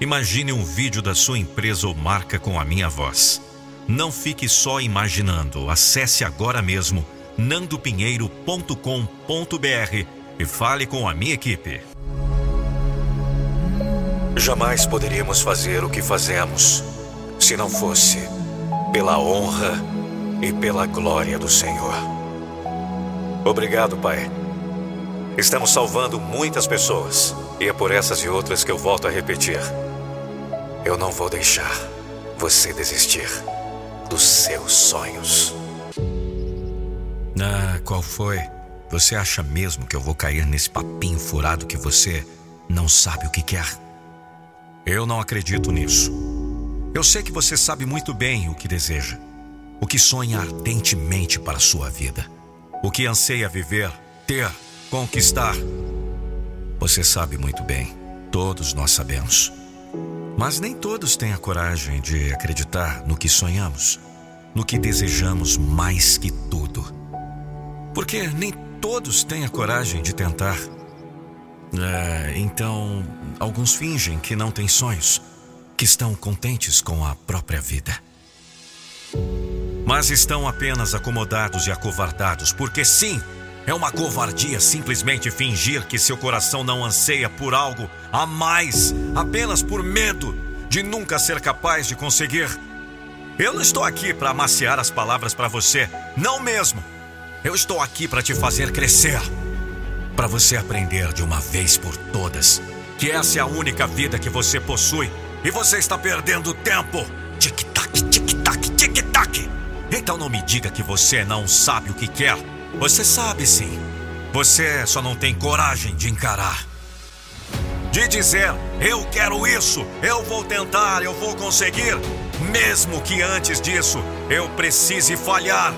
Imagine um vídeo da sua empresa ou marca com a minha voz. Não fique só imaginando. Acesse agora mesmo nandopinheiro.com.br e fale com a minha equipe. Jamais poderíamos fazer o que fazemos se não fosse pela honra e pela glória do Senhor. Obrigado, Pai. Estamos salvando muitas pessoas e é por essas e outras que eu volto a repetir. Eu não vou deixar você desistir dos seus sonhos. Ah, qual foi? Você acha mesmo que eu vou cair nesse papinho furado que você não sabe o que quer? Eu não acredito nisso. Eu sei que você sabe muito bem o que deseja, o que sonha ardentemente para a sua vida, o que anseia viver, ter, conquistar. Você sabe muito bem, todos nós sabemos. Mas nem todos têm a coragem de acreditar no que sonhamos, no que desejamos mais que tudo. Porque nem todos têm a coragem de tentar. É, então, alguns fingem que não têm sonhos, que estão contentes com a própria vida. Mas estão apenas acomodados e acovardados, porque sim, é uma covardia simplesmente fingir que seu coração não anseia por algo a mais, apenas por medo de nunca ser capaz de conseguir. Eu não estou aqui para amaciar as palavras para você, não mesmo. Eu estou aqui para te fazer crescer, para você aprender de uma vez por todas que essa é a única vida que você possui e você está perdendo tempo. Tic-tac, tic-tac, tic-tac. Então não me diga que você não sabe o que quer. Você sabe sim. Você só não tem coragem de encarar. De dizer, eu quero isso, eu vou tentar, eu vou conseguir, mesmo que antes disso eu precise falhar.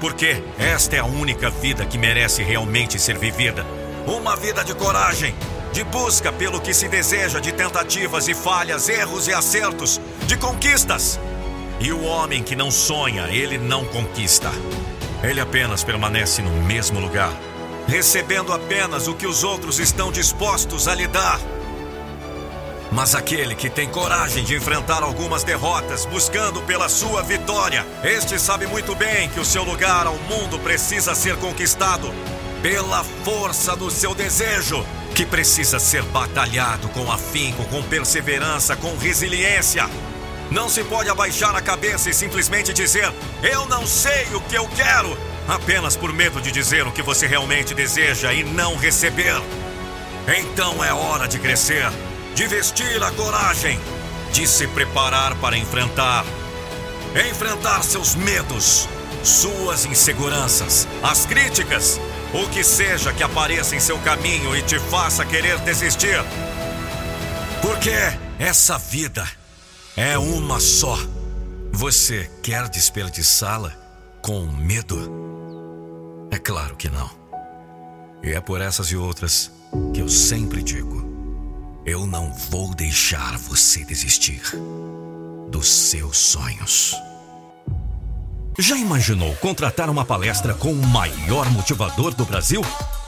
Porque esta é a única vida que merece realmente ser vivida. Uma vida de coragem, de busca pelo que se deseja, de tentativas e falhas, erros e acertos, de conquistas. E o homem que não sonha, ele não conquista. Ele apenas permanece no mesmo lugar, recebendo apenas o que os outros estão dispostos a lhe dar. Mas aquele que tem coragem de enfrentar algumas derrotas, buscando pela sua vitória, este sabe muito bem que o seu lugar ao mundo precisa ser conquistado pela força do seu desejo, que precisa ser batalhado com afinco, com perseverança, com resiliência. Não se pode abaixar a cabeça e simplesmente dizer: Eu não sei o que eu quero, apenas por medo de dizer o que você realmente deseja e não receber. Então é hora de crescer, de vestir a coragem, de se preparar para enfrentar. Enfrentar seus medos, suas inseguranças, as críticas, o que seja que apareça em seu caminho e te faça querer desistir. Porque essa vida é uma só. Você quer desperdiçá-la com medo? É claro que não. E é por essas e outras que eu sempre digo: eu não vou deixar você desistir dos seus sonhos. Já imaginou contratar uma palestra com o maior motivador do Brasil?